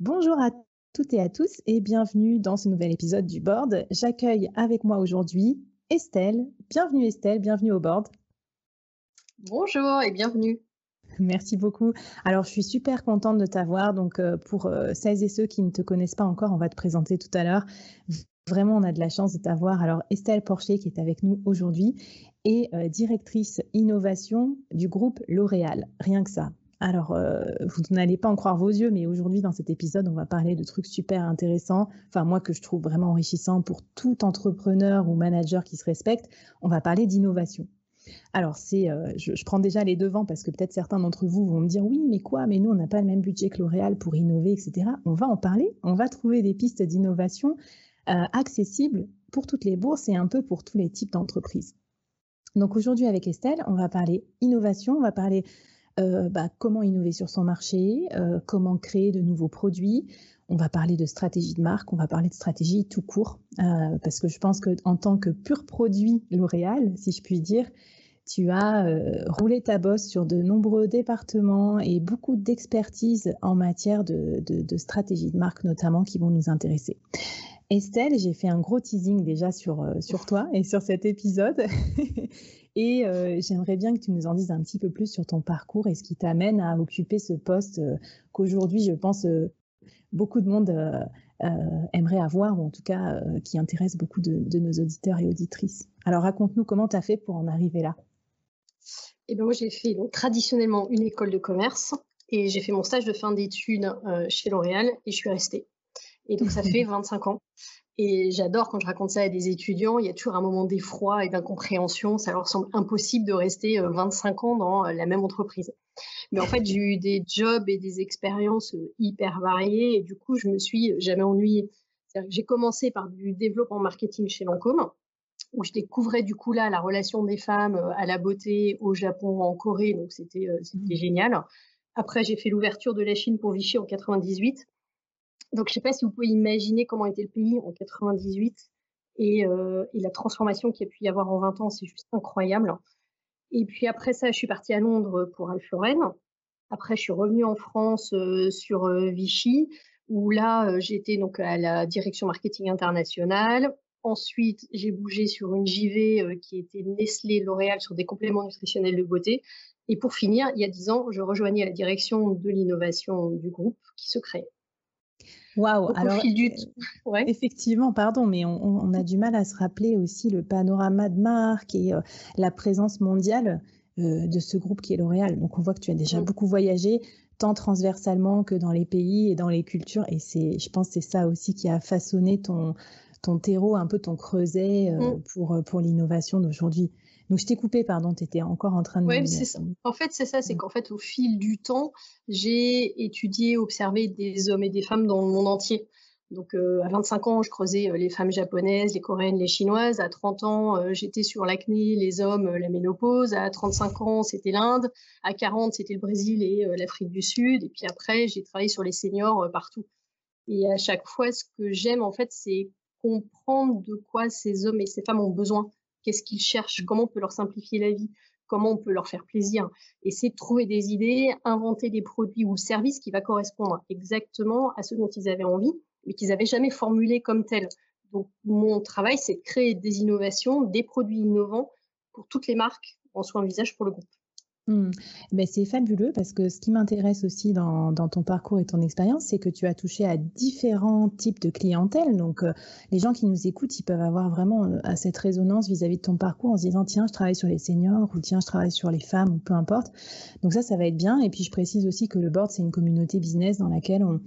Bonjour à toutes et à tous et bienvenue dans ce nouvel épisode du board. J'accueille avec moi aujourd'hui Estelle. Bienvenue Estelle, bienvenue au board. Bonjour et bienvenue. Merci beaucoup. Alors, je suis super contente de t'avoir. Donc, euh, pour euh, celles et ceux qui ne te connaissent pas encore, on va te présenter tout à l'heure. Vraiment, on a de la chance de t'avoir. Alors, Estelle Porcher qui est avec nous aujourd'hui est euh, directrice innovation du groupe L'Oréal. Rien que ça. Alors, euh, vous n'allez pas en croire vos yeux, mais aujourd'hui, dans cet épisode, on va parler de trucs super intéressants, enfin moi que je trouve vraiment enrichissant pour tout entrepreneur ou manager qui se respecte. On va parler d'innovation. Alors, euh, je, prends déjà les devants parce que peut-être certains d'entre vous vont me dire oui, mais quoi, mais nous, on n'a pas le même budget que L'Oréal pour innover, etc. On va en parler, on va trouver des pistes d'innovation euh, accessibles pour toutes les bourses et un peu pour tous les types d'entreprises. Donc aujourd'hui, avec Estelle, on va parler innovation, on va parler euh, bah, comment innover sur son marché, euh, comment créer de nouveaux produits. On va parler de stratégie de marque, on va parler de stratégie tout court, euh, parce que je pense que en tant que pur produit L'Oréal, si je puis dire, tu as roulé ta bosse sur de nombreux départements et beaucoup d'expertise en matière de, de, stratégie de marque notamment qui vont nous intéresser. Estelle, j'ai fait un gros teasing déjà sur, sur toi et sur cet épisode. Et euh, j'aimerais bien que tu nous en dises un petit peu plus sur ton parcours et ce qui t'amène à occuper ce poste euh, qu'aujourd'hui, je pense, euh, beaucoup de monde aimerait avoir, ou en tout cas qui intéresse beaucoup de, nos auditeurs et auditrices. Alors raconte-nous comment tu as fait pour en arriver là. Eh ben moi, j'ai fait traditionnellement une école de commerce et j'ai fait mon stage de fin d'études chez L'Oréal et je suis restée. Et donc, ça fait 25 ans. Et j'adore quand je raconte ça à des étudiants, il y a toujours un moment d'effroi et d'incompréhension. Ça leur semble impossible de rester 25 euh, ans dans euh, la même entreprise. Mais en fait, j'ai eu des jobs et des expériences euh, hyper variées et du coup, je me suis jamais ennuyée. J'ai commencé par du développement marketing chez Lancôme, où je découvrais du coup là la relation des femmes à la beauté au Japon, en Corée, donc c'était mmh. génial. Après, j'ai fait l'ouverture de la Chine pour Vichy en 98 donc, je ne sais pas si vous pouvez imaginer comment était le pays en 98 euh, et, la transformation qu'il y a pu y avoir en 20 ans, c'est juste incroyable. Et puis après ça, je suis partie à Londres pour Alpha Après, je suis revenue en France euh, sur euh, Vichy, où là, j'étais donc à la direction marketing internationale. Ensuite, j'ai bougé sur une JV qui était Nestlé L'Oréal sur des compléments nutritionnels de beauté. Et pour finir, il y a dix ans, je rejoignais la direction de l'innovation du groupe qui se crée. Waouh Alors, du... Euh, effectivement, pardon, mais on, a du mal à se rappeler aussi le panorama de marque et euh, la présence mondiale euh, de ce groupe qui est L'Oréal. Donc, on voit que tu as déjà mm. beaucoup voyagé, tant transversalement que dans les pays et dans les cultures. Et c'est, je pense, que c'est ça aussi qui a façonné ton ton terreau, un peu ton creuset mm. pour pour l'innovation d'aujourd'hui. Donc, je t'ai coupé, pardon, tu étais encore en train de. Oui, c'est ça. En fait, c'est ça, c'est qu'en fait, au fil du temps, j'ai étudié, observé des hommes et des femmes dans le monde entier. Donc à 25 ans, je creusais les femmes japonaises, les coréennes, les chinoises. À 30 ans, j'étais sur l'acné, les hommes, la ménopause. À 35 ans, c'était l'Inde. À 40, c'était le Brésil et l'Afrique du Sud. Et puis après, j'ai travaillé sur les seniors partout. Et à chaque fois, ce que j'aime, en fait, c'est comprendre de quoi ces hommes et ces femmes ont besoin. Qu'est-ce qu'ils cherchent Comment on peut leur simplifier la vie Comment on peut leur faire plaisir Essayer de trouver des idées, inventer des produits ou services qui va correspondre exactement à ce dont ils avaient envie, mais qu'ils n'avaient jamais formulé comme tel. Donc, mon travail, c'est de créer des innovations, des produits innovants pour toutes les marques en soins visage pour le groupe. Mmh. Ben, c'est fabuleux parce que ce qui m'intéresse aussi dans, ton parcours et ton expérience, c'est que tu as touché à différents types de clientèle. Donc, euh, les gens qui nous écoutent, ils peuvent avoir vraiment euh, cette résonance vis-à-vis de ton parcours en se disant tiens, je travaille sur les seniors ou tiens, je travaille sur les femmes ou peu importe. Donc ça, ça va être bien. Et puis, je précise aussi que le board, c'est une communauté business dans laquelle on,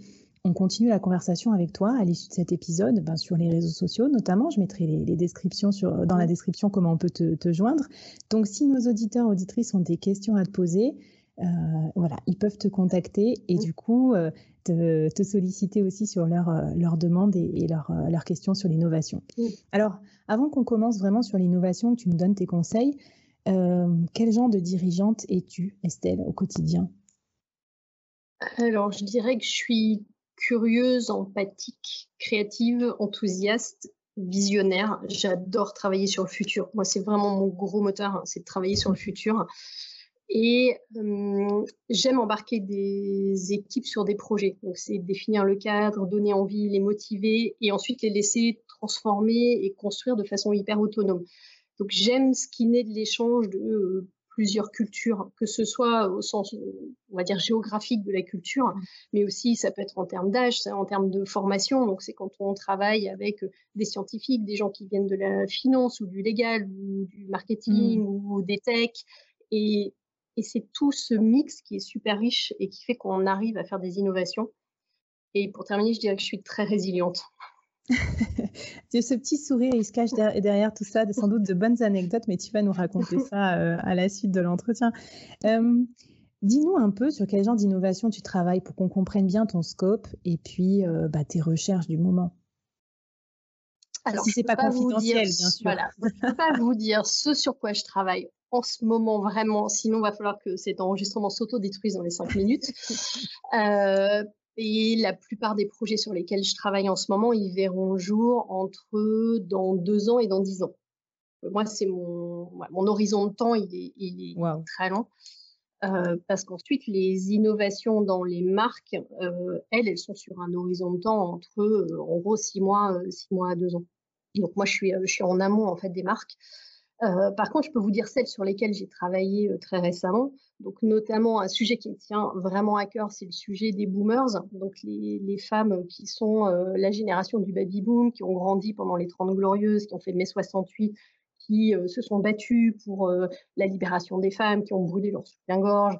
on continue la conversation avec toi à l'issue de cet épisode ben, sur les réseaux sociaux notamment. Je mettrai les, descriptions sur, dans la description comment on peut te, joindre. Donc si nos auditeurs auditrices ont des questions à te poser, euh, voilà, ils peuvent te contacter et du coup euh, te, solliciter aussi sur leurs leur euh, demandes et, leurs questions sur l'innovation. Alors, avant qu'on commence vraiment sur l'innovation, que tu nous donnes tes conseils, quel genre de dirigeante es-tu, Estelle, au quotidien? Alors, je dirais que je suis curieuse, empathique, créative, enthousiaste, visionnaire. J'adore travailler sur le futur. Moi, c'est vraiment mon gros moteur, hein, c'est de travailler sur le futur. Et j'aime embarquer des équipes sur des projets. Donc, c'est définir le cadre, donner envie, les motiver et ensuite les laisser transformer et construire de façon hyper autonome. Donc, j'aime ce qui naît de l'échange de plusieurs cultures, que ce soit au sens, on va dire, géographique de la culture, mmh. mais aussi ça peut être en termes d'âge, en termes de formation. Donc, c'est quand on travaille avec des scientifiques, des gens qui viennent de la finance ou du légal ou du marketing mmh. ou des techs. Et, et c'est tout ce mix qui est super riche et qui fait qu'on arrive à faire des innovations. Et pour terminer, je dirais que je suis très résiliente. ce petit sourire, il se cache derrière, tout ça, sans doute de bonnes anecdotes, mais tu vas nous raconter ça euh, à la suite de l'entretien. Euh, dis-nous un peu sur quel genre d'innovation tu travailles pour qu'on comprenne bien ton scope et puis euh, bah, tes recherches du moment. Alors, si c'est pas, pas confidentiel, bien sûr. Voilà, je ne peux pas vous dire ce sur quoi je travaille en ce moment vraiment, sinon il va falloir que cet enregistrement s'auto-détruise dans les cinq minutes. Et la plupart des projets sur lesquels je travaille en ce moment, ils verront jour entre dans deux ans et dans dix ans. Moi, c'est mon, mon horizon de temps, il est, très long. Euh, parce qu'ensuite, les innovations dans les marques, euh, elles, elles sont sur un horizon de temps entre, euh, en gros, six mois, six mois à deux ans. Donc moi, je suis, je suis en amont en fait des marques. Par contre, je peux vous dire celles sur lesquelles j'ai travaillé très récemment. Donc, notamment un sujet qui me tient vraiment à cœur, c'est le sujet des boomers, donc les, femmes qui sont euh, la génération du baby boom, qui ont grandi pendant les 30 glorieuses, qui ont fait mai 68, qui se sont battues pour la libération des femmes, qui ont brûlé leur soutien-gorge,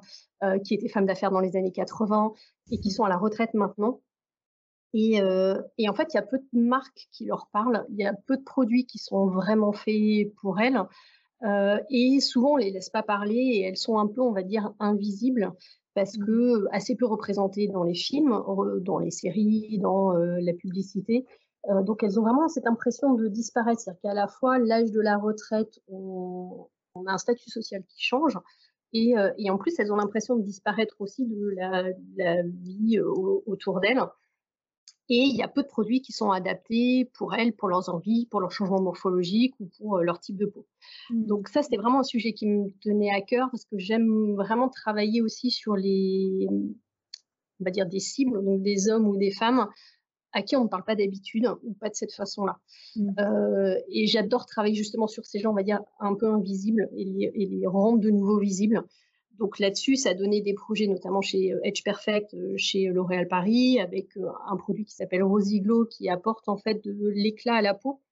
qui étaient femmes d'affaires dans les années 80 et qui sont à la retraite maintenant. Et, en fait, il y a peu de marques qui leur parlent, il y a peu de produits qui sont vraiment faits pour elles. Et souvent, on les laisse pas parler et elles sont un peu, on va dire, invisibles parce mmh. que assez peu représentées dans les films, dans les séries, dans la publicité. donc, elles ont vraiment cette impression de disparaître. C'est-à-dire qu'à la fois, l'âge de la retraite, on, a un statut social qui change. Et, en plus, elles ont l'impression de disparaître aussi de la, vie autour d'elles. Et il y a peu de produits qui sont adaptés pour elles, pour leurs envies, pour leur changement morphologique ou pour euh, leur type de peau. Mmh. Donc ça, c'était vraiment un sujet qui me tenait à cœur parce que j'aime vraiment travailler aussi sur les, on va dire des cibles, donc des hommes ou des femmes à qui on ne parle pas d'habitude ou pas de cette façon-là. Mmh. Euh, et j'adore travailler justement sur ces gens, on va dire, un peu invisibles et les, et les rendre de nouveau visibles. Donc là-dessus, ça a donné des projets, notamment chez euh, Edge Perfect, euh, chez L'Oréal Paris, avec euh, un produit qui s'appelle Rosy Glow, qui apporte en fait de l'éclat à la peau.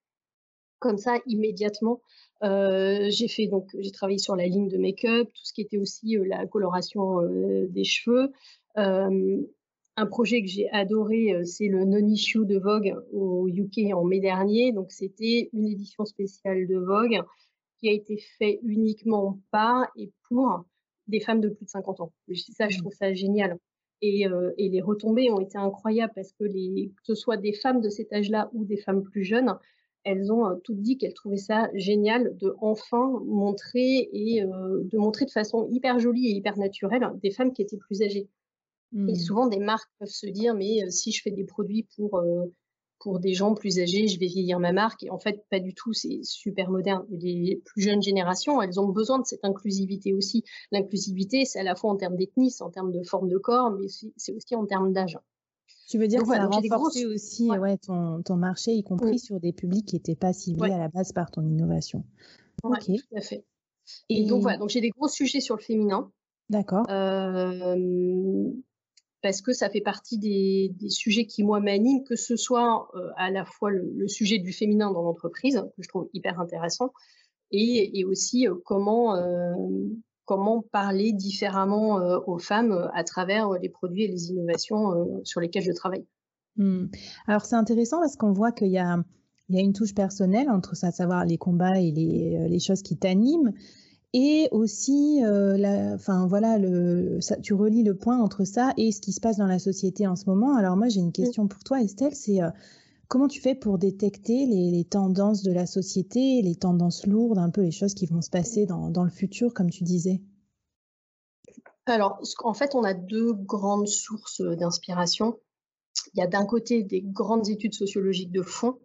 Comme ça, immédiatement, j'ai fait donc j'ai travaillé sur la ligne de make-up, tout ce qui était aussi la coloration des cheveux. un projet que j'ai adoré, c'est le non-issue de Vogue au UK en mai dernier. Donc c'était une édition spéciale de Vogue qui a été fait uniquement par et pour des femmes de plus de 50 ans. Ça, je mmh. trouve ça génial. Et, et, les retombées ont été incroyables parce que, les, que ce soit des femmes de cet âge-là ou des femmes plus jeunes, elles ont toutes dit qu'elles trouvaient ça génial de enfin montrer et de montrer de façon hyper jolie et hyper naturelle des femmes qui étaient plus âgées. Et mmh. souvent, des marques peuvent se dire, mais si je fais des produits pour, pour des gens plus âgés, je vais vieillir ma marque. Et en fait, pas du tout, c'est super moderne. Les plus jeunes générations, elles ont besoin de cette inclusivité aussi. L'inclusivité, c'est à la fois en termes d'ethnie, c'est en termes de forme de corps, mais c'est aussi en termes d'âge. Tu veux dire que ça a renforcé aussi ouais. ton, ton, marché, y compris sur des publics qui n'étaient pas ciblés à la base par ton innovation. Ok. Tout à fait. Et, donc voilà, donc j'ai des gros sujets sur le féminin. D'accord. Euh, parce que ça fait partie des, sujets qui, moi, m'animent, que ce soit euh, à la fois le, sujet du féminin dans l'entreprise, que je trouve hyper intéressant, et, aussi euh, comment, euh, comment parler différemment aux femmes à travers les produits et les innovations sur lesquels je travaille. Mmh. Alors, c'est intéressant parce qu'on voit qu'il y a, il y a une touche personnelle entre ça, savoir les combats et les, les choses qui t'animent, et aussi, euh, enfin voilà, le, ça, tu relis le point entre ça et ce qui se passe dans la société en ce moment. Alors moi, j'ai une mmh. question pour toi, Estelle. C'est euh, comment tu fais pour détecter les, tendances de la société, les tendances lourdes, un peu les choses qui vont se passer dans, dans le futur, comme tu disais? Alors, en fait, on a deux grandes sources d'inspiration. Il y a d'un côté des grandes études sociologiques de fond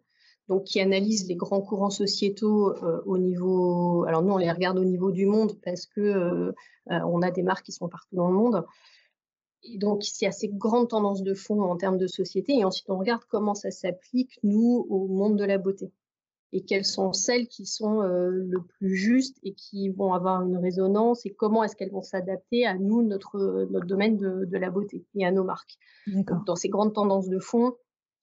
donc qui analyse les grands courants sociétaux euh, au niveau. Alors nous, on les regarde au niveau du monde parce que euh, euh, on a des marques qui sont partout dans le monde. Et donc, il y a ces grandes tendances de fond en termes de société. Et ensuite, on regarde comment ça s'applique, nous, au monde de la beauté. Et quelles sont celles qui sont le plus justes et qui vont avoir une résonance et comment est-ce qu'elles vont s'adapter à nous, notre, notre domaine de, de, la beauté et à nos marques. dans ces grandes tendances de fond,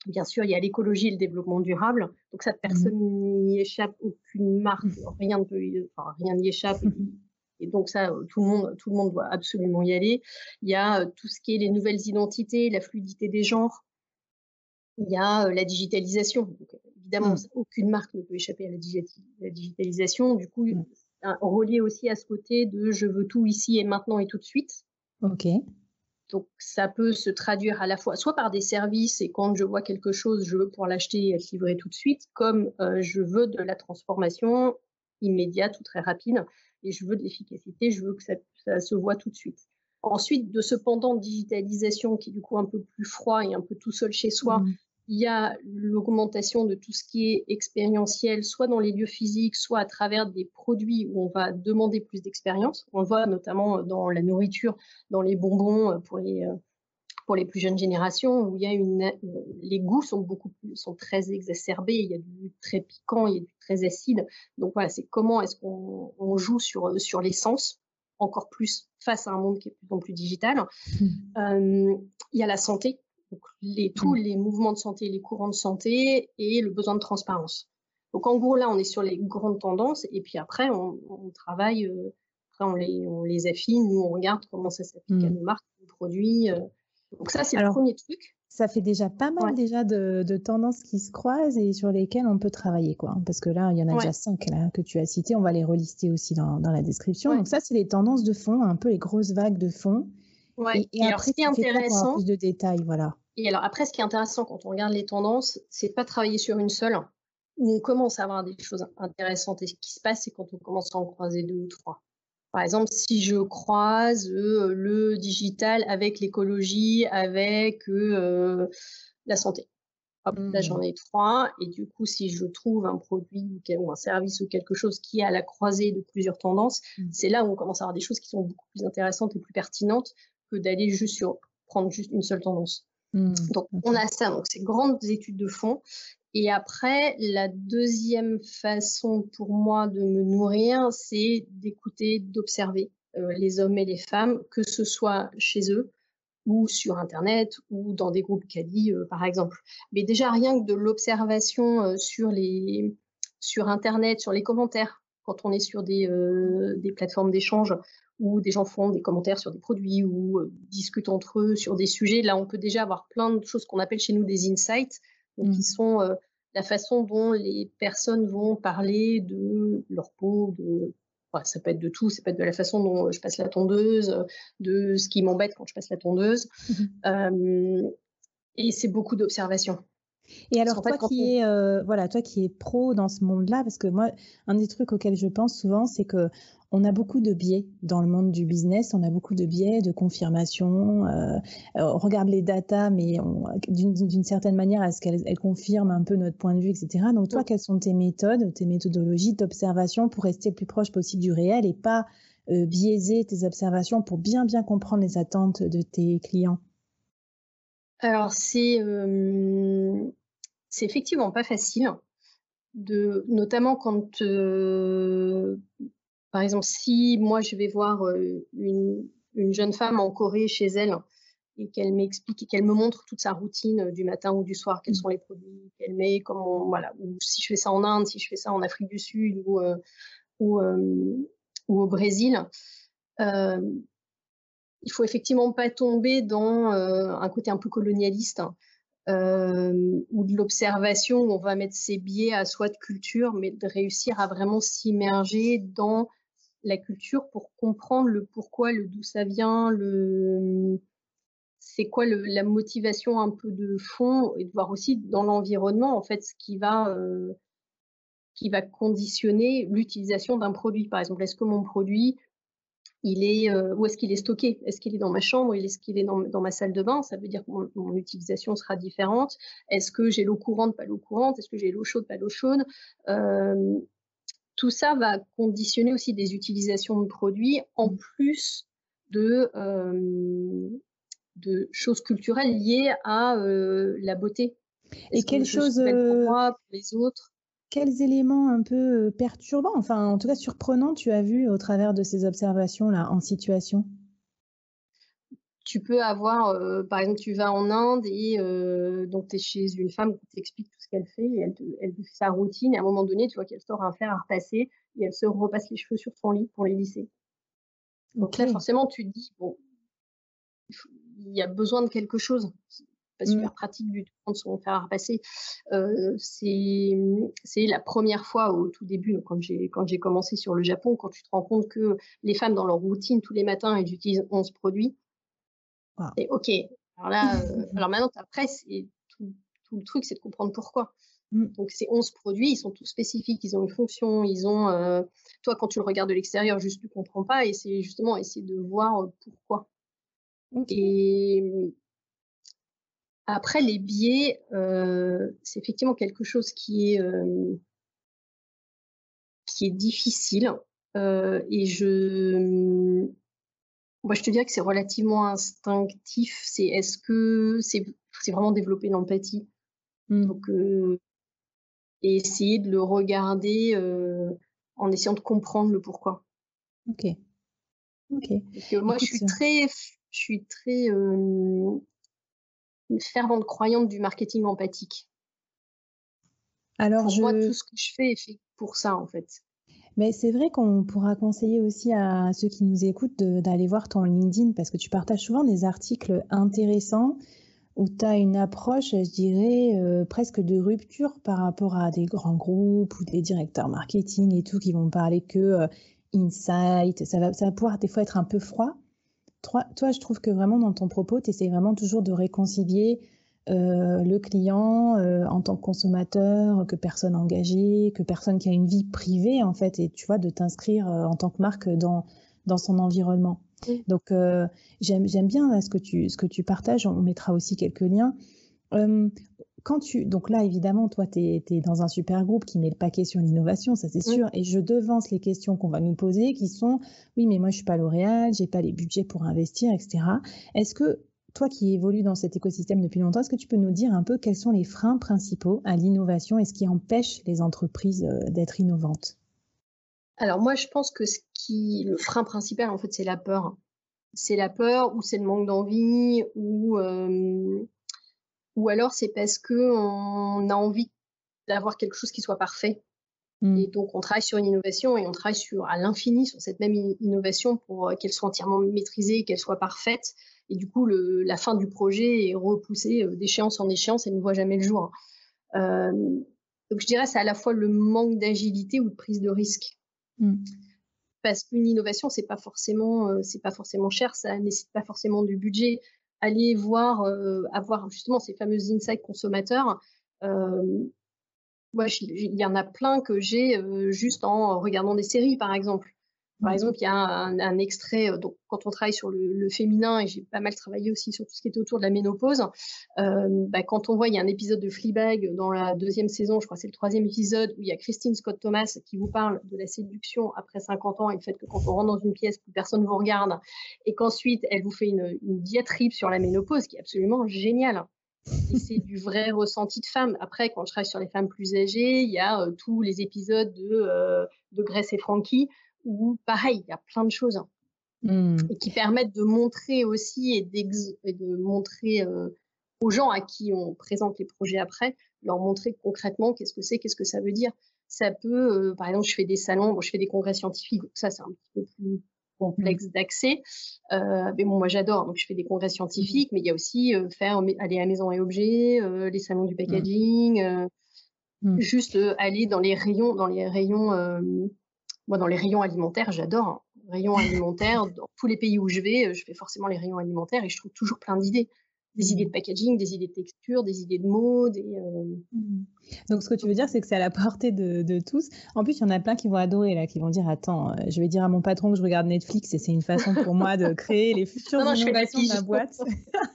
Bien sûr, il y a l'écologie et le développement durable. Donc ça, mmh personne n'y échappe, aucune marque, mmh. rien enfin, n'y échappe. Mmh et donc ça, tout le monde, tout le monde doit absolument y aller. Il y a tout ce qui est les nouvelles identités, la fluidité des genres. Il y a la digitalisation. Donc, évidemment, aucune marque ne peut échapper à la, la digitalisation. Du coup, relié aussi à ce côté de je veux tout ici et maintenant et tout de suite. Ok. Donc, ça peut se traduire à la fois soit par des services et quand je vois quelque chose, je veux pouvoir l'acheter et être livré tout de suite, comme euh, je veux de la transformation immédiate ou très rapide et je veux de l'efficacité, je veux que ça, se voit tout de suite. Ensuite, de ce pendant digitalisation qui est du coup un peu plus froid et un peu tout seul chez soi, mmh il y a l'augmentation de tout ce qui est expérientiel, soit dans les lieux physiques, soit à travers des produits où on va demander plus d'expérience. On le voit notamment dans la nourriture, dans les bonbons pour les, pour les plus jeunes générations, où il y a une, les goûts sont beaucoup plus, sont très exacerbés. Il y a du très piquant, il y a du très acide. Donc voilà, c'est comment est-ce qu'on joue sur, sur l'essence encore plus face à un monde qui est de plus en plus digital. Mmh. Euh, il y a la santé donc les, tous mmh. les mouvements de santé, les courants de santé et le besoin de transparence. Donc en gros là, on est sur les grandes tendances et puis après on, travaille, euh, après on les, on les affine, nous on regarde comment ça s'applique à mmh. nos marques, nos produits. Euh. Donc ça c'est le premier truc. Ça fait déjà pas mal déjà de, de, tendances qui se croisent et sur lesquelles on peut travailler quoi. Parce que là il y en a déjà cinq là, que tu as citées, on va les relister aussi dans, dans la description. Donc ça c'est les tendances de fond, un peu les grosses vagues de fond. Ouais. Et, après, ce qui est intéressant, plus de détails, voilà. Et alors après, ce qui est intéressant quand on regarde les tendances, c'est de pas travailler sur une seule, où on commence à avoir des choses intéressantes. Et ce qui se passe, c'est quand on commence à en croiser deux ou trois. Par exemple, si je croise euh, le digital avec l'écologie, avec euh, la santé. Hop, Là, j'en mmh. ai trois. Et du coup, si je trouve un produit ou un service ou quelque chose qui est à la croisée de plusieurs tendances, mmh. c'est là où on commence à avoir des choses qui sont beaucoup plus intéressantes et plus pertinentes que d'aller juste sur prendre juste une seule tendance. Mmh, donc, on a ça, donc ces grandes études de fond. Et après, la deuxième façon pour moi de me nourrir, c'est d'écouter, d'observer euh, les hommes et les femmes, que ce soit chez eux ou sur Internet ou dans des groupes Cali, euh, par exemple. Mais déjà, rien que de l'observation euh, sur, les, sur Internet, sur les commentaires, quand on est sur des, des plateformes d'échange où des gens font des commentaires sur des produits ou euh, discutent entre eux sur des sujets. Là, on peut déjà avoir plein de choses qu'on appelle chez nous des insights, qui mmh. sont euh, la façon dont les personnes vont parler de leur peau, de ça peut être de tout, ça peut être de la façon dont je passe la tondeuse, de ce qui m'embête quand je passe la tondeuse. Mmh et c'est beaucoup d'observation. Et alors, toi qui, es, euh, voilà, toi qui es pro dans ce monde-là, parce que moi, un des trucs auxquels je pense souvent, c'est que on a beaucoup de biais dans le monde du business, on a beaucoup de biais de confirmation. Euh, on regarde les datas, mais d'une certaine manière, est-ce qu'elles confirment un peu notre point de vue, etc. Donc, toi, quelles sont tes méthodes, tes méthodologies d'observation pour rester le plus proche possible du réel et pas euh, biaiser tes observations pour bien, bien comprendre les attentes de tes clients? Alors, c'est c'est effectivement pas facile, de, notamment quand, euh, par exemple, si moi je vais voir euh, une, jeune femme en Corée chez elle et qu'elle m'explique et qu'elle me montre toute sa routine euh, du matin ou du soir, quels mmh. sont les produits qu'elle met, comment, voilà, ou si je fais ça en Inde, si je fais ça en Afrique du Sud ou, ou, ou, au Brésil, il faut effectivement pas tomber dans un côté un peu colonialiste euh, ou de l'observation où on va mettre ses biais à soi de culture, mais de réussir à vraiment s'immerger dans la culture pour comprendre le pourquoi, le d'où ça vient, le c'est quoi la motivation un peu de fond et de voir aussi dans l'environnement en fait ce qui va euh, qui va conditionner l'utilisation d'un produit. Par exemple, est-ce que mon produit il est euh, où est-ce qu'il est stocké? Est-ce qu'il est dans ma chambre? Est-ce qu'il est dans, dans, ma salle de bain? Ça veut dire que mon, utilisation sera différente. Est-ce que j'ai l'eau courante, pas l'eau courante? Est-ce que j'ai l'eau chaude, pas l'eau chaude? Euh, Tout ça va conditionner aussi des utilisations de produits en plus de, euh, de choses culturelles liées à la beauté. Et quelle chose pour moi, pour les autres? Quels éléments un peu perturbants, enfin en tout cas surprenants, tu as vu au travers de ces observations-là en situation? Tu peux avoir, par exemple, tu vas en Inde et donc tu es chez une femme qui t'explique tout ce qu'elle fait et elle, te, elle fait sa routine et à un moment donné, tu vois qu'elle sort un fer à repasser et elle se repasse les cheveux sur son lit pour les lisser. Donc là, forcément, tu te dis, bon, il y a besoin de quelque chose pas mmh. super pratique du tout de son fer à repasser. Euh, c'est la première fois au tout début, quand j'ai quand j'ai commencé sur le Japon, quand tu te rends compte que les femmes dans leur routine tous les matins, elles utilisent 11 produits. Et ok. Alors là, euh, alors maintenant après, tout, tout le truc, c'est de comprendre pourquoi. Mmh. Donc ces 11 produits, ils sont tous spécifiques, ils ont une fonction, ils ont. Euh, toi, quand tu le regardes de l'extérieur, juste tu comprends pas, et c'est justement essayer de voir pourquoi. Et après, les biais, euh, c'est effectivement quelque chose qui est, euh, qui est difficile. Euh, et je, moi, je te dirais que c'est relativement instinctif. C'est est-ce que c'est vraiment développer l'empathie mmh. Donc, et essayer de le regarder en essayant de comprendre le pourquoi. Ok. Ok. moi, je suis très, je suis très une fervente croyante du marketing empathique. Alors, pour moi, tout ce que je fais est fait pour ça, en fait. Mais c'est vrai qu'on pourra conseiller aussi à ceux qui nous écoutent d'aller voir ton LinkedIn parce que tu partages souvent des articles intéressants où tu as une approche, je dirais, euh, presque de rupture par rapport à des grands groupes ou des directeurs marketing et tout qui vont parler que euh, insight. Ça va, ça va pouvoir des fois être un peu froid. Toi, toi, je trouve que vraiment dans ton propos, tu essaies vraiment toujours de réconcilier euh, le client euh, en tant que consommateur, que personne engagée, que personne qui a une vie privée en fait, et tu vois, de t'inscrire euh, en tant que marque dans, dans son environnement. Donc j'aime bien ce que tu ce que tu partages. On mettra aussi quelques liens quand tu, donc là, évidemment, toi, tu es, dans un super groupe qui met le paquet sur l'innovation, ça c'est sûr, et je devance les questions qu'on va nous poser qui sont, oui, mais moi, je suis pas L'Oréal, j'ai pas les budgets pour investir, etc. Est-ce que toi qui évolues dans cet écosystème depuis longtemps, est-ce que tu peux nous dire un peu quels sont les freins principaux à l'innovation et ce qui empêche les entreprises euh, d'être innovantes? Alors moi, je pense que ce qui, le frein principal, en fait, c'est la peur. C'est la peur ou c'est le manque d'envie ou euh, ou alors c'est parce qu'on a envie d'avoir quelque chose qui soit parfait. Mmh. Et donc on travaille sur une innovation et on travaille sur à l'infini sur cette même innovation pour euh, qu'elle soit entièrement maîtrisée, qu'elle soit parfaite. Et du coup, le, la fin du projet est repoussée euh, d'échéance en échéance et ne voit jamais le jour. Euh, donc je dirais c'est à la fois le manque d'agilité ou de prise de risque. Mmh. parce qu'une innovation, c'est pas forcément, c'est pas forcément cher, ça nécessite pas forcément du budget. Aller voir, avoir justement ces fameux insights consommateurs. moi, il y en a plein que j'ai juste en regardant des séries, par exemple. Par mmh. exemple, il y a un, extrait, euh, donc quand on travaille sur le, féminin, et j'ai pas mal travaillé aussi sur tout ce qui était autour de la ménopause, euh, bah, quand on voit, il y a un épisode de Fleabag dans la deuxième saison, je crois que c'est le troisième épisode, où il y a Christine Scott Thomas qui vous parle de la séduction après 50 ans et le fait que quand on rentre dans une pièce, plus personne ne vous regarde, et qu'ensuite elle vous fait une, diatribe sur la ménopause qui est absolument géniale. C'est du vrai ressenti de femme. Après, quand je travaille sur les femmes plus âgées, il y a euh, tous les épisodes de, de Grace et Frankie où pareil, il y a plein de choses hein, mmh. et qui permettent de montrer aussi et, de montrer euh, aux gens à qui on présente les projets après, leur montrer concrètement qu'est-ce que c'est, qu'est-ce que ça veut dire. Ça peut, euh, par exemple, je fais des salons, bon, je fais des congrès scientifiques, ça c'est un petit peu plus complexe mmh. d'accès. Euh, mais bon, moi j'adore, donc je fais des congrès scientifiques, mais il y a aussi faire aller à Maison et Objets, les salons du mmh. packaging, juste aller dans les rayons, dans les rayons moi, dans les rayons alimentaires, j'adore. Hein. Rayons alimentaires, dans tous les pays où je vais, euh, je fais forcément les rayons alimentaires et je trouve toujours plein d'idées. Des idées de packaging, des idées de texture, des idées de mots. Euh, mmh. Donc, ce que tu veux dire, c'est que c'est à la portée de, tous. En plus, il y en a plein qui vont adorer, là, qui vont dire Attends, euh, je vais dire à mon patron que je regarde Netflix et c'est une façon pour moi de créer les futures non, innovations de ma boîte.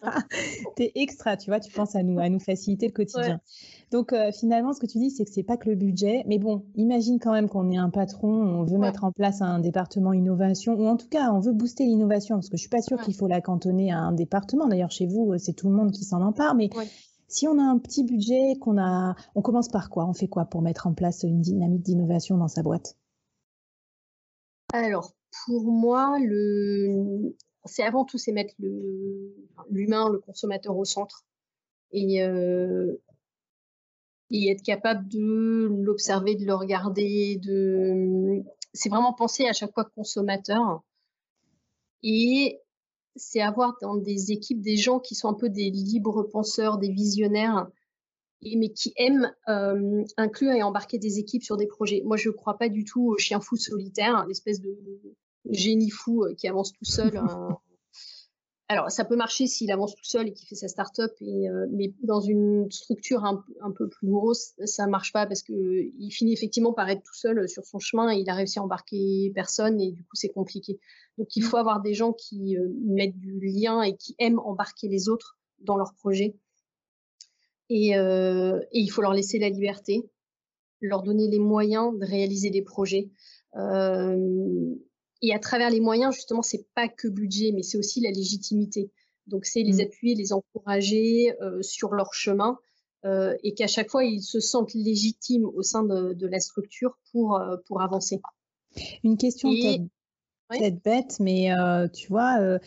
T'es extra, tu vois, tu penses à nous, à nous faciliter le quotidien. Donc euh, finalement, ce que tu dis, c'est que c'est pas que le budget, mais bon, imagine quand même qu'on est un patron, on veut mettre en place un département innovation, ou en tout cas, on veut booster l'innovation, parce que je suis pas sûre qu'il faut la cantonner à un département. D'ailleurs, chez vous, euh, c'est tout le monde qui s'en empare, mais si on a un petit budget, qu'on a, on commence par quoi? On fait quoi pour mettre en place une dynamique d'innovation dans sa boîte? Alors, pour moi, le... c'est avant tout c'est mettre l'humain, le... consommateur au centre. Et euh, et être capable de l'observer, de le regarder, de c'est vraiment penser à chaque fois consommateur et c'est avoir dans des équipes des gens qui sont un peu des libres penseurs, des visionnaires, et, mais qui aiment euh, inclure et embarquer des équipes sur des projets. Moi, je ne crois pas du tout au chien fou solitaire, l'espèce de génie fou euh, qui avance tout seul. alors, ça peut marcher s'il avance tout seul et qu'il fait sa start-up, et, euh, mais dans une structure un, peu plus grosse, ça marche pas parce qu'il finit effectivement par être tout seul euh, sur son chemin et il a réussi à embarquer personne et du coup, c'est compliqué. Donc, il faut avoir des gens qui euh, mettent du lien et qui aiment embarquer les autres dans leur projet. Et, et, il faut leur laisser la liberté, leur donner les moyens de réaliser des projets. Et à travers les moyens, justement, c'est pas que budget, mais c'est aussi la légitimité. Donc, c'est les mmh. appuyer, les encourager euh, sur leur chemin euh, et qu'à chaque fois, ils se sentent légitimes au sein de, la structure pour, euh, pour avancer. Une question peut-être bête, mais tu vois,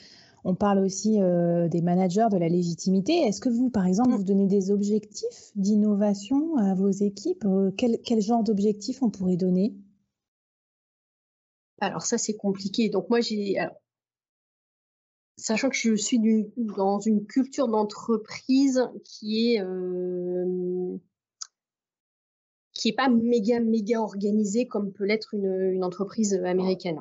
on parle aussi des managers, de la légitimité. Est-ce que vous, par exemple, mmh. vous donnez des objectifs d'innovation à vos équipes? Quel, quel genre d'objectifs on pourrait donner? Alors ça, c'est compliqué. Donc moi, j'ai... Sachant que je suis dans une culture d'entreprise qui est... Euh, qui est pas méga, méga organisée comme peut l'être une, entreprise américaine.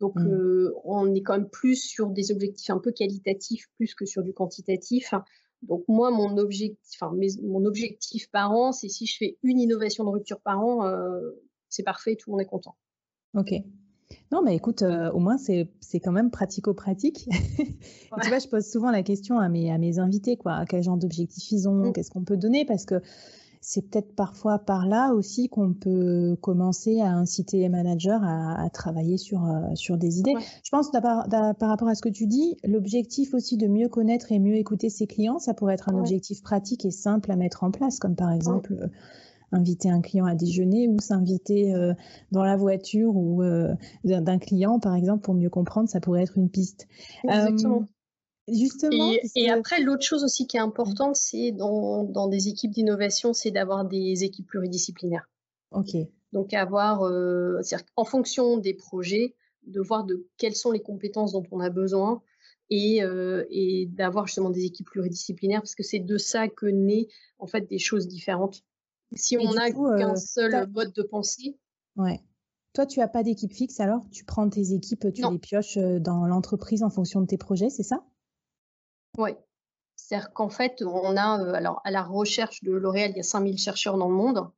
Donc, mmh. euh, on est quand même plus sur des objectifs un peu qualitatifs plus que sur du quantitatif. Donc, moi, mon objectif, enfin, mon objectif par an, c'est si je fais une innovation de rupture par an, euh, c'est parfait, tout le monde est content. Ok. Non, mais écoute, euh, au moins, c'est quand même pratico-pratique. Tu vois, je pose souvent la question à mes, à mes invités, quoi. Quel genre d'objectifs ils ont, mmh. qu'est-ce qu'on peut donner? Parce que c'est peut-être parfois par là aussi qu'on peut commencer à inciter les managers à, travailler sur, euh, sur des idées. Je pense, par rapport à ce que tu dis, l'objectif aussi de mieux connaître et mieux écouter ses clients, ça pourrait être un objectif pratique et simple à mettre en place, comme par exemple... Euh, inviter un client à déjeuner ou s'inviter euh, dans la voiture ou euh, d'un client, par exemple, pour mieux comprendre, ça pourrait être une piste. Exactement. justement. Et, après, l'autre chose aussi qui est importante, c'est dans, dans, des équipes d'innovation, c'est d'avoir des équipes pluridisciplinaires. Ok. Donc avoir, euh, en fonction des projets, de voir de quelles sont les compétences dont on a besoin et, et d'avoir justement des équipes pluridisciplinaires parce que c'est de ça que naît en fait des choses différentes si on n'a qu'un euh, seul mode de pensée. Ouais. Toi, tu n'as pas d'équipe fixe alors? Tu prends tes équipes, tu les pioches dans l'entreprise en fonction de tes projets, c'est ça? Oui. C'est-à-dire qu'en fait, on a, alors à la recherche de L'Oréal, il y a 5000 chercheurs dans le monde.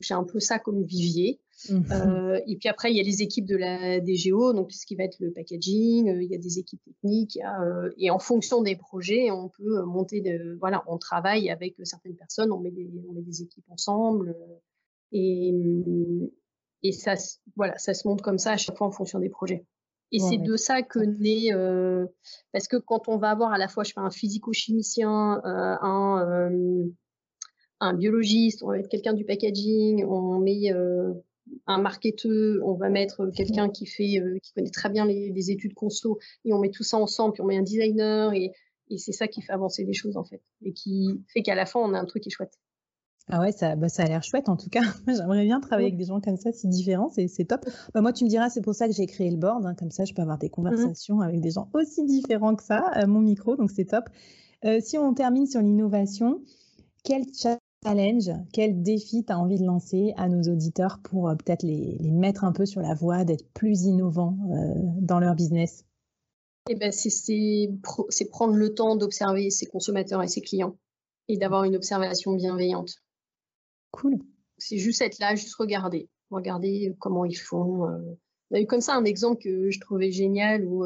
J'ai un peu ça comme vivier. Mmh. Euh, et puis après, il y a les équipes de la DGO, donc ce qui va être le packaging, euh, il y a des équipes techniques, euh, et en fonction des projets, on peut monter de, voilà, on travaille avec certaines personnes, on met des, on met des équipes ensemble, et, et ça, voilà, ça se monte comme ça à chaque fois en fonction des projets. Et c'est de ça que naît, parce que quand on va avoir à la fois, je fais un physico-chimicien, un, un biologiste, on va mettre quelqu'un du packaging, on met un marketeur, on va mettre quelqu'un qui fait, euh, qui connaît très bien les, études conso, et on met tout ça ensemble, puis on met un designer, et, c'est ça qui fait avancer les choses en fait, et qui fait qu'à la fin on a un truc qui est chouette. Ah ouais, ça, bah, ça a l'air chouette en tout cas. J'aimerais bien travailler avec des gens comme ça, si différents, c'est top. Bah, moi, tu me diras, c'est pour ça que j'ai créé le board, hein, comme ça je peux avoir des mmh conversations avec des gens aussi différents que ça, mon micro, donc c'est top. Euh, si on termine sur l'innovation, quel challenge, quel défi tu as envie de lancer à nos auditeurs pour euh, peut-être les, mettre un peu sur la voie d'être plus innovants euh, dans leur business? Eh ben, c'est prendre le temps d'observer ses consommateurs et ses clients et d'avoir une observation bienveillante. Cool. C'est juste être là, juste regarder, regarder comment ils font. Euh. On a eu comme ça un exemple que je trouvais génial où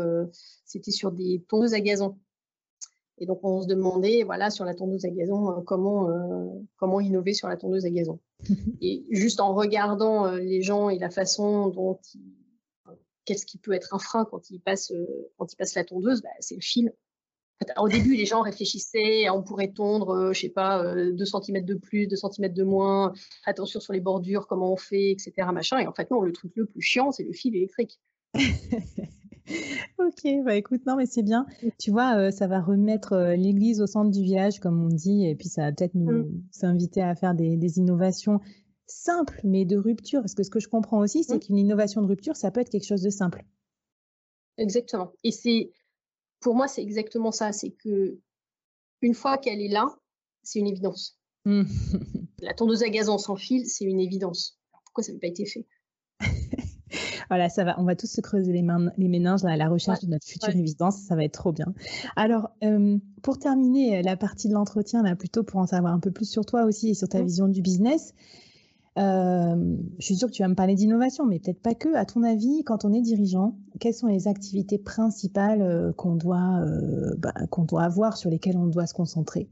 c'était sur des tondeuses à gazon. Et donc, on se demandait, voilà, sur la tondeuse à gazon, euh, comment, euh, comment innover sur la tondeuse à gazon. et juste en regardant euh, les gens et la façon dont qu'est-ce qui peut être un frein quand ils passent, quand ils passent la tondeuse, bah, c'est le fil. au début, les gens réfléchissaient, on pourrait tondre, je sais pas, 2 cm de plus, 2 cm de moins, attention sur les bordures, comment on fait, etc. Machin. Et en fait, non, le truc le plus chiant, c'est le fil électrique. Ok, bah écoute, non, mais c'est bien. Tu vois, euh, ça va remettre euh, l'église au centre du village, comme on dit, et puis ça va peut-être nous mmh. inviter à faire des, innovations simples, mais de rupture. Parce que ce que je comprends aussi, c'est mmh. qu'une innovation de rupture, ça peut être quelque chose de simple. Exactement. Et c'est, pour moi, c'est exactement ça. C'est que une fois qu'elle est là, c'est une évidence. Mmh. La tondeuse à gazon sans fil, c'est une évidence. pourquoi ça n'a pas été fait? Voilà, ça va. On va tous se creuser les, mains, les méninges à la recherche de notre future évidence. Ça va être trop bien. Alors, euh, pour terminer euh, la partie de l'entretien, là, plutôt pour en savoir un peu plus sur toi aussi et sur ta mmh. vision du business, euh, je suis sûre que tu vas me parler d'innovation, mais peut-être pas que. À ton avis, quand on est dirigeant, quelles sont les activités principales qu'on doit, bah, qu'on doit avoir, sur lesquelles on doit se concentrer?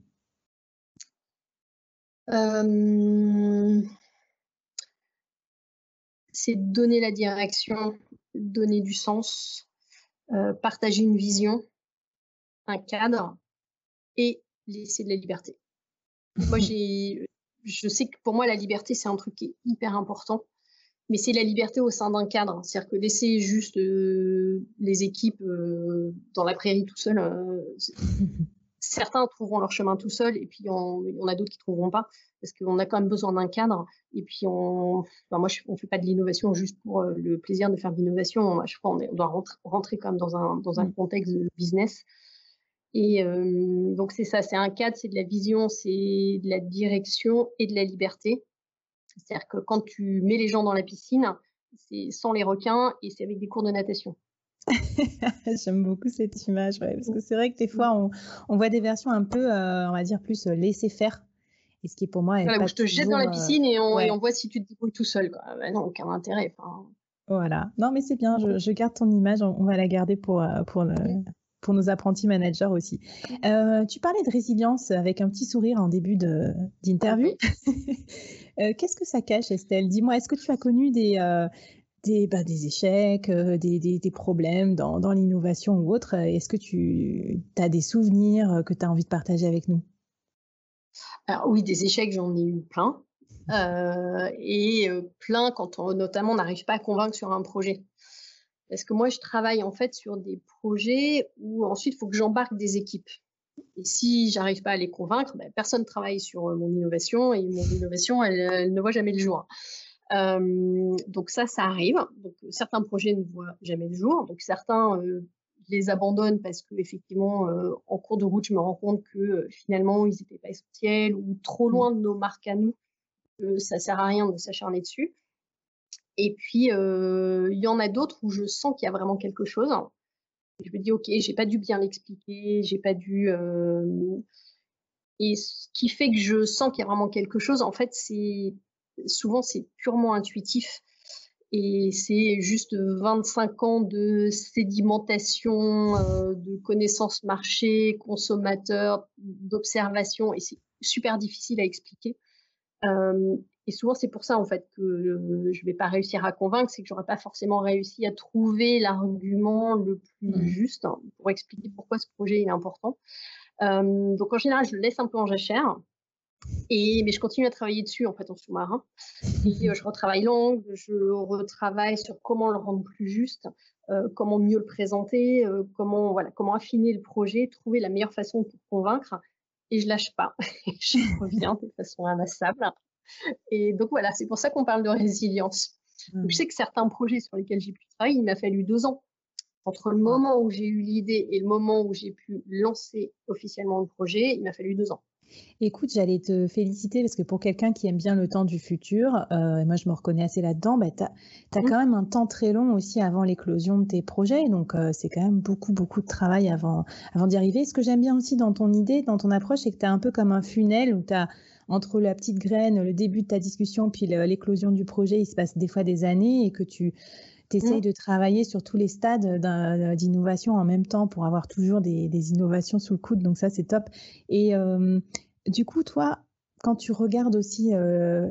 C'est donner la direction, donner du sens, euh, partager une vision, un cadre et laisser de la liberté. Moi, j'ai, je sais que pour moi, la liberté, c'est un truc qui est hyper important, mais c'est la liberté au sein d'un cadre. C'est-à-dire que laisser juste euh, les équipes euh, dans la prairie tout seul, certains trouveront leur chemin tout seuls et puis on, on a d'autres qui trouveront pas parce qu'on a quand même besoin d'un cadre. Et puis, on, moi, je, on fait pas de l'innovation juste pour euh, le plaisir de faire de l'innovation. Je crois qu'on doit rentrer, rentrer, quand même dans un, dans un mmh. contexte de business. Et euh, donc, c'est ça, c'est un cadre, c'est de la vision, c'est de la direction et de la liberté. C'est-à-dire que quand tu mets les gens dans la piscine, c'est sans les requins et c'est avec des cours de natation. J'aime beaucoup cette image, parce que c'est vrai que des fois, on, on, voit des versions un peu, euh, on va dire, plus laisser faire et ce qui pour moi voilà, je te jette dans la piscine et on, voit si tu te débrouilles tout seul. Quoi. Bah non, aucun intérêt. Voilà. Non, mais c'est bien. Je, garde ton image. On, va la garder pour, euh, pour, pour nos apprentis managers aussi. Euh, tu parlais de résilience avec un petit sourire en début d'interview. Euh, qu'est-ce que ça cache, Estelle? Dis-moi, est-ce que tu as connu des, des, bah, échecs, des, des, des, problèmes dans, l'innovation ou autre Est-ce que tu as des souvenirs que tu as envie de partager avec nous? Oui, des échecs, j'en ai eu plein. Euh, et euh, plein quand notamment on n'arrive pas à convaincre sur un projet. Parce que moi, je travaille en fait sur des projets où ensuite il faut que j'embarque des équipes. Et si j'arrive pas à les convaincre, ben, personne ne travaille sur euh, mon innovation et mon innovation, elle, ne voit jamais le jour. Donc ça, ça arrive. Donc certains projets ne voient jamais le jour. Donc certains les abandonne parce que effectivement, euh, en cours de route, je me rends compte que euh, finalement, ils n'étaient pas essentiels ou trop mmh. loin de nos marques à nous, que ça sert à rien de s'acharner dessus. Et puis, il y en a d'autres où je sens qu'il y a vraiment quelque chose. Je me dis, OK, j'ai pas dû bien l'expliquer, j'ai pas dû. Et ce qui fait que je sens qu'il y a vraiment quelque chose, en fait, c'est souvent c'est purement intuitif. Et c'est juste 25 ans de sédimentation, de connaissances marché, consommateurs, d'observation, et c'est super difficile à expliquer. Et souvent, c'est pour ça, en fait, que je ne vais pas réussir à convaincre, c'est que j'aurais pas forcément réussi à trouver l'argument le plus mmh. juste hein, pour expliquer pourquoi ce projet est important. donc, en général, je le laisse un peu en jachère. Et, mais je continue à travailler dessus, en fait, en sous-marin. Et euh, je retravaille l'angle, je retravaille sur comment le rendre plus juste, euh, comment mieux le présenter, euh, comment, voilà, comment affiner le projet, trouver la meilleure façon pour convaincre. Et je lâche pas. je reviens de façon inlassable. Et donc voilà, c'est pour ça qu'on parle de résilience. je mmh. sais que certains projets sur lesquels j'ai pu travailler, il m'a fallu deux ans. Entre le moment où j'ai eu l'idée et le moment où j'ai pu lancer officiellement le projet, il m'a fallu deux ans. Écoute, j'allais te féliciter parce que pour quelqu'un qui aime bien le temps du futur, euh, moi je me reconnais assez là-dedans, bah, tu as, mmh. quand même un temps très long aussi avant l'éclosion de tes projets. Donc euh, c'est quand même beaucoup, beaucoup de travail avant, avant d'y arriver. Ce que j'aime bien aussi dans ton idée, dans ton approche, c'est que tu as un peu comme un funnel où tu as entre la petite graine, le début de ta discussion, puis l'éclosion du projet, il se passe des fois des années et que tu essayes mmh. de travailler sur tous les stades d'innovation en même temps pour avoir toujours des, innovations sous le coude. Donc ça, c'est top. Et du coup, toi, quand tu regardes aussi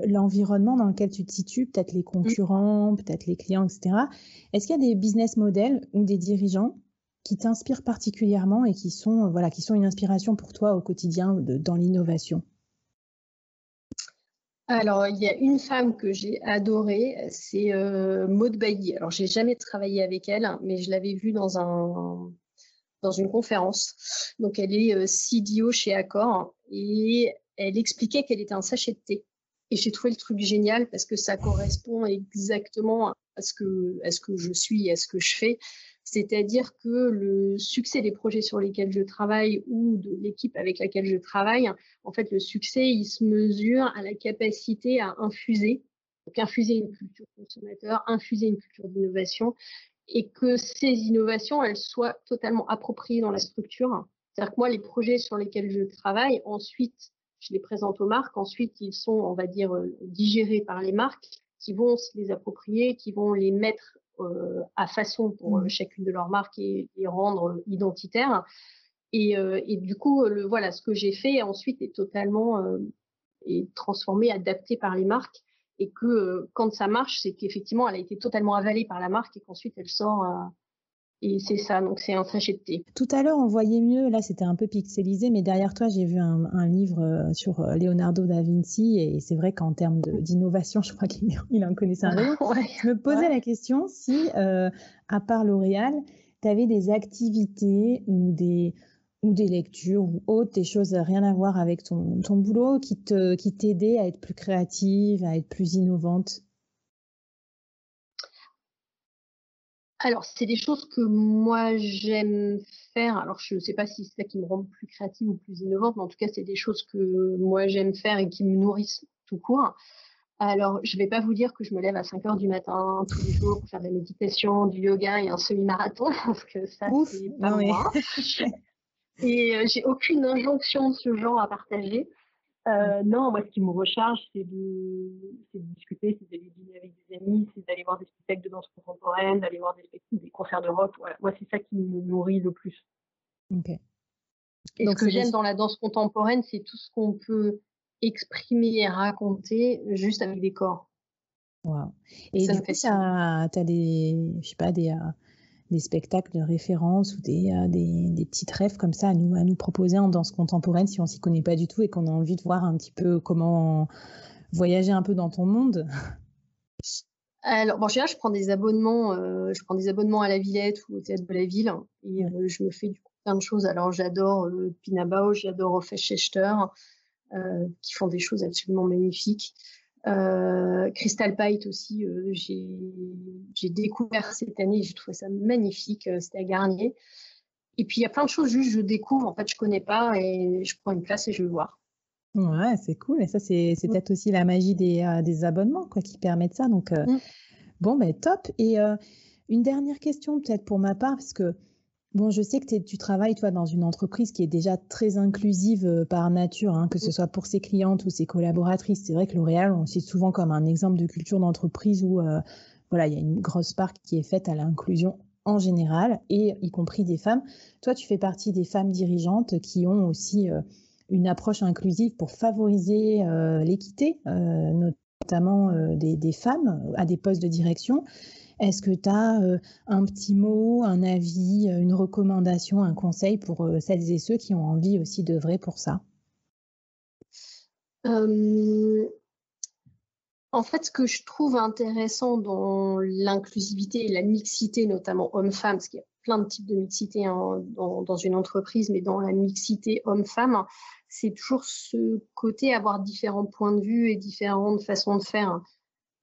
l'environnement dans lequel tu te situes, peut-être les mmh. concurrents, peut-être les clients, etc., est-ce qu'il y a des business models ou des dirigeants qui t'inspirent particulièrement et qui sont, voilà, qui sont une inspiration pour toi au quotidien dans l'innovation? Alors, il y a une femme que j'ai adorée, c'est euh, Maud Bailly. Alors, j'ai jamais travaillé avec elle, mais je l'avais vue dans un dans une conférence. Donc, elle est euh, CDO chez Accor et elle expliquait qu'elle était un sachet de thé. Et j'ai trouvé le truc génial parce que ça correspond exactement à ce que, à ce que je suis à ce que je fais. C'est-à-dire que le succès des projets sur lesquels je travaille ou de l'équipe avec laquelle je travaille, en fait, le succès, il se mesure à la capacité à infuser, donc infuser une culture consommateur, infuser une culture d'innovation, et que ces innovations, elles soient totalement appropriées dans la structure. C'est-à-dire que moi, les projets sur lesquels je travaille, ensuite, je les présente aux marques, ensuite, ils sont, on va dire, euh, digérés par les marques qui vont se les approprier, qui vont les mettre à façon pour euh, mmh. chacune de leurs marques et, les rendre identitaires. Et, euh, et, du coup, le, voilà, ce que j'ai fait ensuite est totalement est transformé, adapté par les marques. Et que quand ça marche, c'est qu'effectivement, elle a été totalement avalée par la marque et qu'ensuite elle sort et c'est ça, donc c'est un sachet de thé. Tout à l'heure, on voyait mieux, là c'était un peu pixelisé, mais derrière toi, j'ai vu un, livre euh, sur euh, Leonardo da Vinci, et c'est vrai qu'en termes d'innovation, je crois qu'il en connaissait un peu. Je me posais la question si, euh, à part L'Oréal, tu avais des activités ou des, ou des lectures ou autres, des choses rien à voir avec ton, ton boulot qui t'aidaient qui à être plus créative, à être plus innovante? Alors, c'est des choses que moi j'aime faire. Alors, je ne sais pas si c'est ça qui me rend plus créative ou plus innovante, mais en tout cas, c'est des choses que moi j'aime faire et qui me nourrissent tout court. Alors, je ne vais pas vous dire que je me lève à 5 heures du matin tous les jours pour faire de la méditation, du yoga et un semi-marathon, parce que ça, c'est pas moi. et euh, j'ai aucune injonction de ce genre à partager. Euh, non, moi, ce qui me recharge, c'est de, discuter, c'est d'aller dîner avec des amis, c'est d'aller voir des spectacles de danse contemporaine, d'aller voir des, des, concerts de rock. Moi, c'est ça qui me nourrit le plus. Et ce que j'aime dans la danse contemporaine, c'est tout ce qu'on peut exprimer et raconter juste avec des corps. Wow. Et ça du coup, tu as des, je sais pas, des, euh, des spectacles de référence ou des, euh, des, des, petites rêves comme ça à nous, à nous proposer en danse contemporaine si on s'y connaît pas du tout et qu'on a envie de voir un petit peu comment voyager un peu dans ton monde alors, bon, je prends des abonnements, euh, je prends des abonnements à la Villette ou au théâtre de la ville et euh, je me fais du coup plein de choses. Alors, j'adore euh, Pinabao, j'adore Offe Schechter, qui font des choses absolument magnifiques. Euh, Crystal Pite aussi, euh, j'ai découvert cette année, j'ai trouvé ça magnifique, euh, c'était à Garnier. Et puis il y a plein de choses juste je découvre, en fait je connais pas et je prends une place et je vais voir. Ouais, c'est cool. Et ça, c'est mm. peut-être aussi la magie des, des, abonnements quoi, qui permettent ça. Donc, mm. Bon, ben top. Et une dernière question peut-être pour ma part, parce que Bon, je sais que tu travailles, toi, dans une entreprise qui est déjà très inclusive euh, par nature, hein, que ce soit pour ses clientes ou ses collaboratrices. C'est vrai que L'Oréal, on cite souvent comme un exemple de culture d'entreprise où euh, voilà, il y a une grosse part qui est faite à l'inclusion en général, et y compris des femmes. Toi, tu fais partie des femmes dirigeantes qui ont aussi euh, une approche inclusive pour favoriser l'équité, notamment des, des, femmes à des postes de direction. Est-ce que tu as euh, un petit mot, un avis, euh, une recommandation, un conseil pour euh, celles et ceux qui ont envie aussi d'œuvrer pour ça? En fait, ce que je trouve intéressant dans l'inclusivité et la mixité, notamment homme-femme, parce qu'il y a plein de types de mixité hein, dans, dans, une entreprise, mais dans la mixité homme-femme, c'est toujours ce côté avoir différents points de vue et différentes façons de faire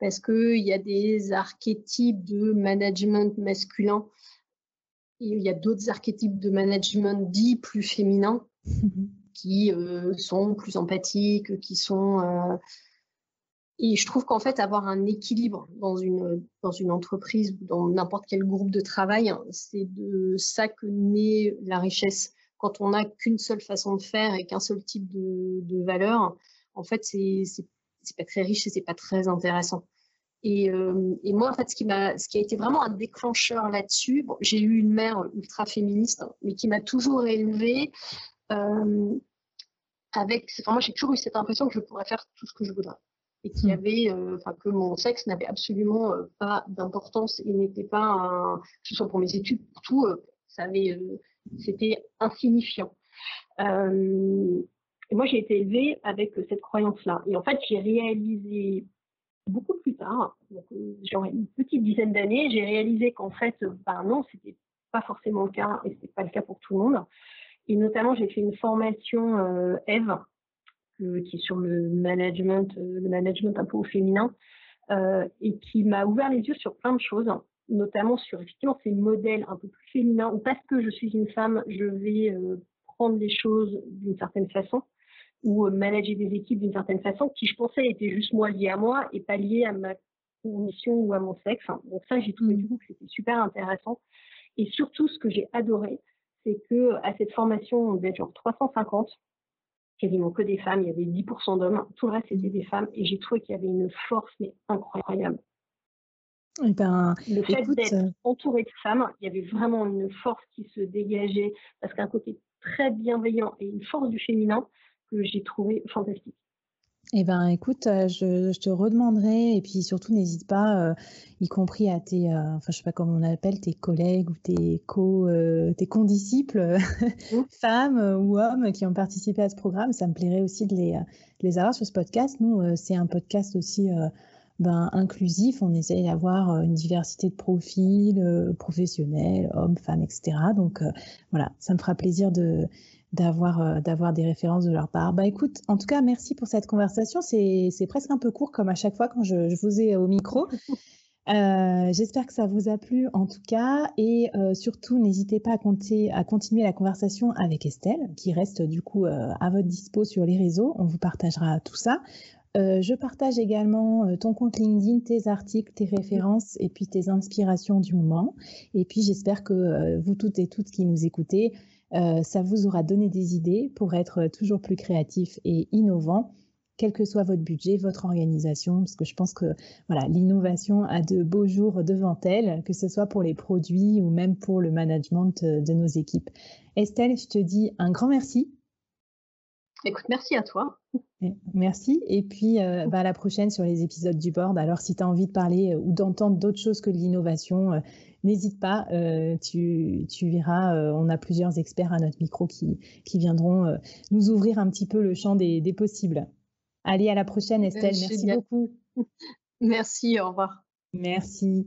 parce qu'il y a des archétypes de management masculin et il y a d'autres archétypes de management dits plus féminins qui euh, sont plus empathiques, qui sont... Euh, et je trouve qu'en fait, avoir un équilibre dans une, dans une entreprise ou dans n'importe quel groupe de travail, c'est de ça que naît la richesse. Quand on n'a qu'une seule façon de faire et qu'un seul type de, de valeur, en fait, c'est c'est pas très riche et c'est pas très intéressant. Et, euh, et, moi, en fait, ce qui, m'a, ce qui a été vraiment un déclencheur là-dessus, bon, j'ai eu une mère ultra féministe, mais qui m'a toujours élevée euh, avec. Enfin, moi, j'ai toujours eu cette impression que je pourrais faire tout ce que je voudrais. Et qu'il y hmm. avait, euh, que mon sexe n'avait absolument pas d'importance et n'était pas un. Que ce soit pour mes études, pour tout, ça avait, c'était insignifiant. Et moi, j'ai été élevée avec cette croyance-là. Et en fait, j'ai réalisé beaucoup plus tard, euh, genre une petite dizaine d'années, j'ai réalisé qu'en fait, ben non, c'était pas forcément le cas et c'était pas le cas pour tout le monde. Et notamment, j'ai fait une formation euh, Eve, euh, qui est sur le management, euh, le management un peu au féminin, et qui m'a ouvert les yeux sur plein de choses, notamment sur effectivement ces modèles un peu plus féminins, où parce que je suis une femme, je vais prendre les choses d'une certaine façon ou euh, manager des équipes d'une certaine façon qui je pensais était juste moi lié à moi et pas lié à ma condition ou à mon sexe. Donc ça, j'ai trouvé mmh. du coup que c'était super intéressant. Et surtout, ce que j'ai adoré, c'est que à cette formation, on devait être genre 350, quasiment que des femmes, il y avait 10% d'hommes, tout le reste c'était des femmes, et j'ai trouvé qu'il y avait une force mais incroyable. Et eh ben, le fait d'être euh entouré de femmes, il y avait vraiment une force qui se dégageait, parce qu'un côté très bienveillant et une force du féminin, que j'ai trouvé fantastique. Eh ben, écoute, euh, je, te redemanderai et puis surtout n'hésite pas, euh, y compris à tes, euh, enfin je sais pas comment on appelle, tes collègues ou tes co, tes condisciples, mmh. femmes ou hommes qui ont participé à ce programme. Ça me plairait aussi de les, les avoir sur ce podcast. Nous, c'est un podcast aussi ben, inclusif. On essaye d'avoir une diversité de profils professionnels, hommes, femmes, etc. Donc voilà, ça me fera plaisir de d'avoir euh, d'avoir des références de leur part. Bah écoute, en tout cas, merci pour cette conversation. C'est presque un peu court comme à chaque fois quand je, vous ai au micro. Euh, j'espère que ça vous a plu en tout cas et euh, surtout n'hésitez pas à, compter, à continuer la conversation avec Estelle qui reste du coup à votre dispo sur les réseaux. On vous partagera tout ça. je partage également ton compte LinkedIn, tes articles, tes références et puis tes inspirations du moment. Et puis j'espère que vous toutes et toutes qui nous écoutez, euh, ça vous aura donné des idées pour être toujours plus créatif et innovant, quel que soit votre budget, votre organisation, parce que je pense que voilà, l'innovation a de beaux jours devant elle, que ce soit pour les produits ou même pour le management de nos équipes. Estelle, je te dis un grand merci. Écoute, merci à toi. Merci. Et puis, euh, bah, à la prochaine sur les épisodes du board. Alors, si tu as envie de parler euh, ou d'entendre d'autres choses que de l'innovation, n'hésite pas, euh, tu, tu, verras, euh, on a plusieurs experts à notre micro qui, qui viendront euh, nous ouvrir un petit peu le champ des, des possibles. Allez, à la prochaine Estelle, merci beaucoup. Merci, au revoir. Merci.